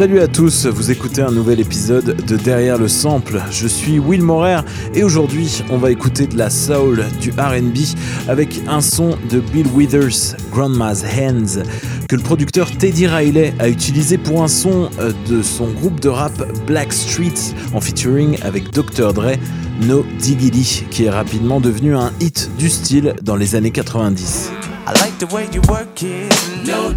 Salut à tous, vous écoutez un nouvel épisode de Derrière le Sample. Je suis Will Morer et aujourd'hui on va écouter de la soul, du RB avec un son de Bill Withers, Grandma's Hands, que le producteur Teddy Riley a utilisé pour un son euh, de son groupe de rap Black Streets en featuring avec Dr. Dre, No Diggity, qui est rapidement devenu un hit du style dans les années 90. I like the way you work it, no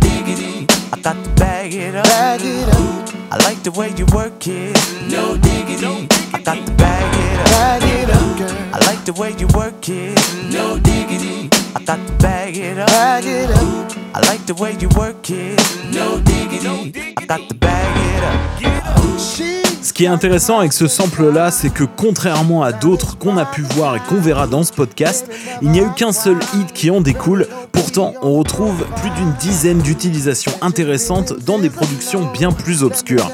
I got to bag it up. Bag it up. I like the way you work it, no diggity. I got to bag it up. Bag it up, girl. I like the way you work it, no diggity. I got to bag it up. Bag it up. I like the way you work it, no diggity. I got to bag it up. Ce qui est intéressant avec ce sample-là, c'est que contrairement à d'autres qu'on a pu voir et qu'on verra dans ce podcast, il n'y a eu qu'un seul hit qui en découle. Pourtant, on retrouve plus d'une dizaine d'utilisations intéressantes dans des productions bien plus obscures.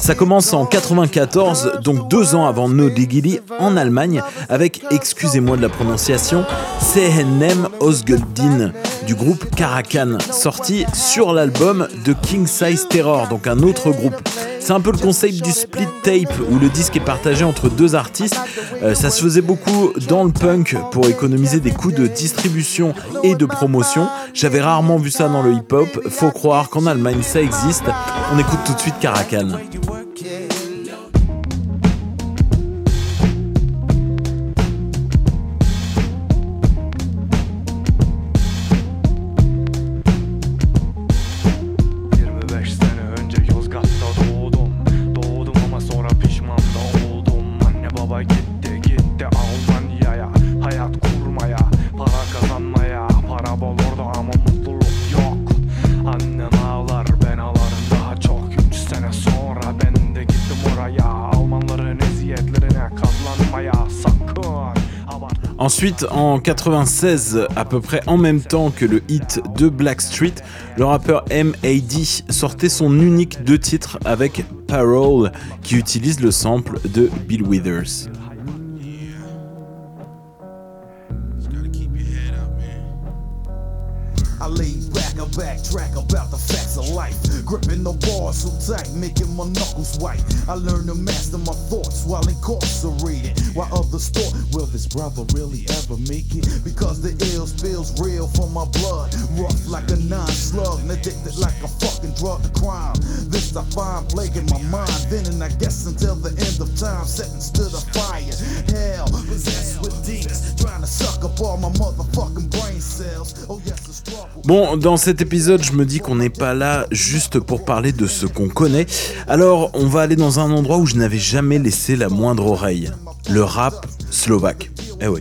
Ça commence en 94, donc deux ans avant No Diggity, en Allemagne, avec, excusez-moi de la prononciation, Sehenem Osguldin du groupe Karakan, sorti sur l'album de King Size Terror, donc un autre groupe. C'est un peu le concept du split tape où le disque est partagé entre deux artistes. Euh, ça se faisait beaucoup dans le punk pour économiser des coûts de distribution et de promotion. J'avais rarement vu ça dans le hip-hop. Faut croire qu'en Allemagne ça existe. On écoute tout de suite Karakan. Ensuite, en 96, à peu près en même temps que le hit de Blackstreet, le rappeur M.A.D. sortait son unique deux titres avec Parole, qui utilise le sample de Bill Withers. Gripping the bars so tight, making my knuckles white. I learned to master my thoughts while incarcerated. While others thought, will this brother really ever make it? Because the ill spills real from my blood. Rough like a nine slug, addicted like a fucking drug to crime. This I find plaguing my mind. Then and I guess until the end of time, sentenced to the fire. Hell, possessed with demons, trying to suck up all my motherfucking brain cells. Oh yes, Bon, dans cet épisode, je me dis qu'on n'est pas là juste pour parler de ce qu'on connaît. Alors, on va aller dans un endroit où je n'avais jamais laissé la moindre oreille. Le rap slovaque. Eh oui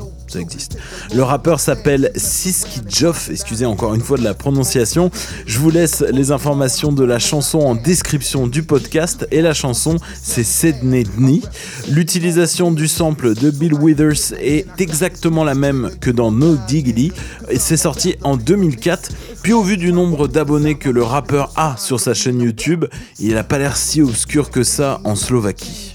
Le rappeur s'appelle Siski Joff, excusez encore une fois de la prononciation. Je vous laisse les informations de la chanson en description du podcast et la chanson c'est Sedney Dni. L'utilisation du sample de Bill Withers est exactement la même que dans No Diggity c'est sorti en 2004. Puis au vu du nombre d'abonnés que le rappeur a sur sa chaîne YouTube, il n'a pas l'air si obscur que ça en Slovaquie.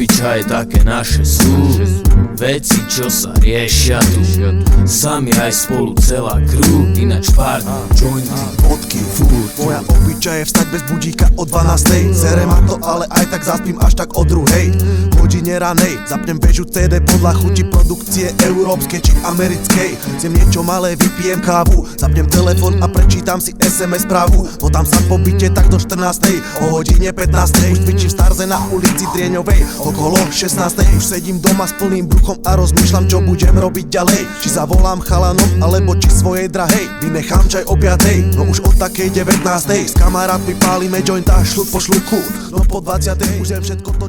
običaje take naše su Veci, čo sa riešia tu. Sami aj spolu celá crew Ináč pár jointy, vodky, furt. Moja obyčaj je vstať bez budíka o 12 Zere ma to, ale aj tak zaspím až tak o druhej. Hodine ranej Zapnem bežu CD podľa chuti produkcie Európskej či americkej. Chcem niečo malé, vypijem kávu. Zapnem telefon a prečítam si SMS správu. Potom sa po byte tak do 14 O hodine 15 Už cvičím Starze na ulici Drieňovej. Okolo 16 už sedím doma s plným bruchom bruchom a rozmýšľam, čo budem robiť ďalej. Či zavolám chalanom, alebo či svojej drahej. Vynechám čaj o 5, no už od takej 19 S kamarátmi pálime jointa šluk po šluku No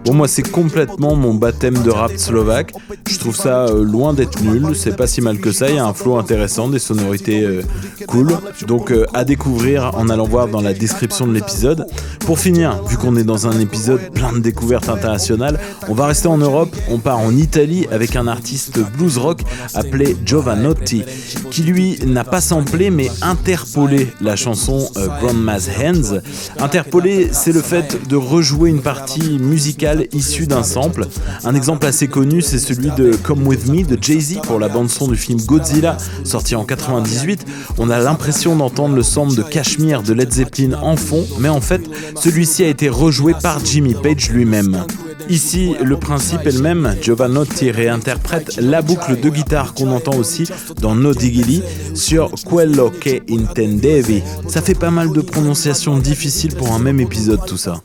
Bon, moi, c'est complètement mon baptême de rap slovaque. Je trouve ça euh, loin d'être nul, c'est pas si mal que ça. Il y a un flow intéressant, des sonorités euh, cool. Donc, euh, à découvrir en allant voir dans la description de l'épisode. Pour finir, vu qu'on est dans un épisode plein de découvertes internationales, on va rester en Europe. On part en Italie avec un artiste blues rock appelé Giovanotti, qui lui n'a pas samplé mais interpolé la chanson Grandma's Hands. Interpolé, c'est le fait de rejouer une partie musicale issue d'un sample. Un exemple assez connu, c'est celui de Come With Me de Jay-Z pour la bande-son du film Godzilla, sorti en 98. On a l'impression d'entendre le sample de Cashmere de Led Zeppelin en fond, mais en fait, celui-ci a été rejoué par Jimmy Page lui-même. Ici, le principe est le même. Giovanotti réinterprète la boucle de guitare qu'on entend aussi dans No Diggity sur Quello che intendevi. Ça fait pas mal de prononciations difficiles pour un même épisode, tout ça.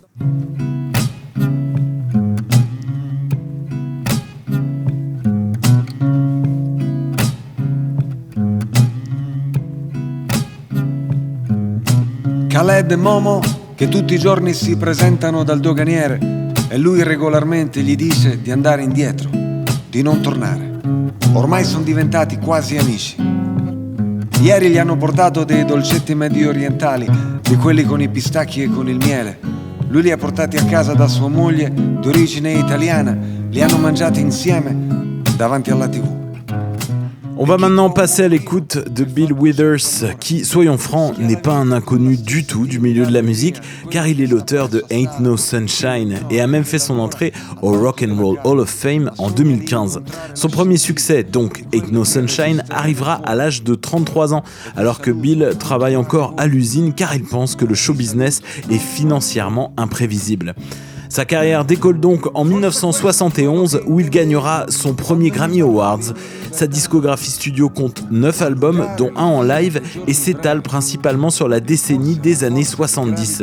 Khaled e Momo che tutti i giorni si presentano dal doganiere e lui regolarmente gli dice di andare indietro, di non tornare. Ormai sono diventati quasi amici. Ieri gli hanno portato dei dolcetti medio orientali, di quelli con i pistacchi e con il miele. Lui li ha portati a casa da sua moglie, d'origine italiana, li hanno mangiati insieme davanti alla tv. On va maintenant passer à l'écoute de Bill Withers, qui, soyons francs, n'est pas un inconnu du tout du milieu de la musique, car il est l'auteur de Ain't No Sunshine et a même fait son entrée au Rock and Roll Hall of Fame en 2015. Son premier succès, donc Ain't No Sunshine, arrivera à l'âge de 33 ans, alors que Bill travaille encore à l'usine car il pense que le show business est financièrement imprévisible. Sa carrière décolle donc en 1971 où il gagnera son premier Grammy Awards. Sa discographie studio compte 9 albums dont un en live et s'étale principalement sur la décennie des années 70.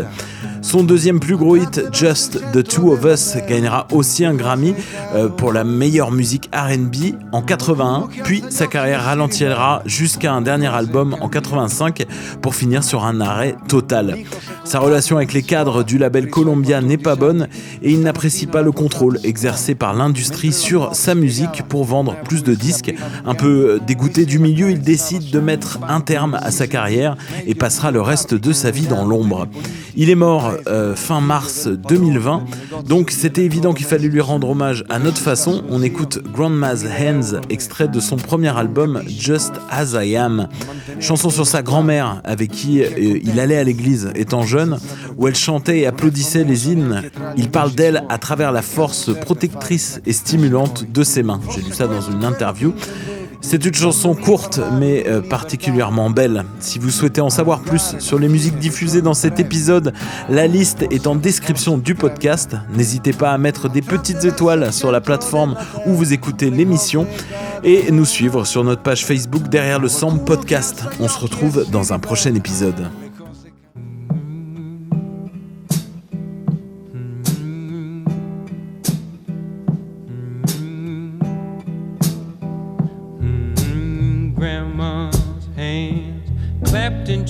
Son deuxième plus gros hit, Just the Two of Us, gagnera aussi un Grammy euh, pour la meilleure musique RB en 81, puis sa carrière ralentira jusqu'à un dernier album en 85 pour finir sur un arrêt total. Sa relation avec les cadres du label Columbia n'est pas bonne et il n'apprécie pas le contrôle exercé par l'industrie sur sa musique pour vendre plus de disques. Un peu dégoûté du milieu, il décide de mettre un terme à sa carrière et passera le reste de sa vie dans l'ombre. Il est mort euh, fin mars 2020. Donc c'était évident qu'il fallait lui rendre hommage à notre façon. On écoute Grandma's Hands, extrait de son premier album Just As I Am. Chanson sur sa grand-mère avec qui euh, il allait à l'église étant jeune, où elle chantait et applaudissait les hymnes. Il parle d'elle à travers la force protectrice et stimulante de ses mains. J'ai lu ça dans une interview. C'est une chanson courte mais euh, particulièrement belle. Si vous souhaitez en savoir plus sur les musiques diffusées dans cet épisode, la liste est en description du podcast. N'hésitez pas à mettre des petites étoiles sur la plateforme où vous écoutez l'émission et nous suivre sur notre page Facebook derrière le Sample Podcast. On se retrouve dans un prochain épisode.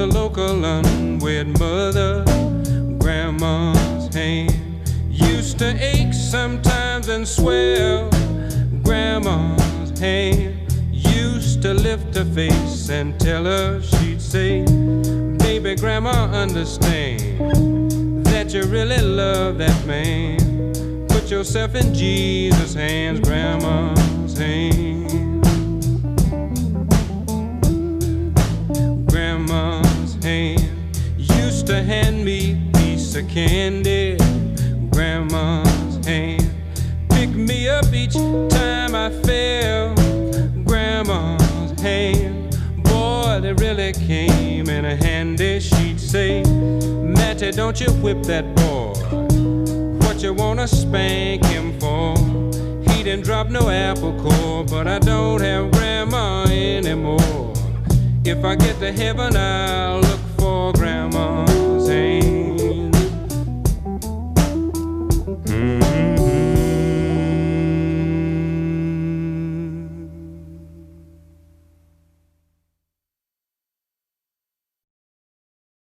The local unwed mother. Grandma's hand used to ache sometimes and swell. Grandma's hand used to lift her face and tell her she'd say, Baby, grandma, understand that you really love that man. Put yourself in Jesus' hands, grandma's hands. Piece of candy, grandma's hand. Pick me up each time I fell, grandma's hand. Boy, they really came in handy, she'd say. Daddy, don't you whip that boy. What you wanna spank him for? He didn't drop no apple core, but I don't have grandma anymore. If I get to heaven, I'll.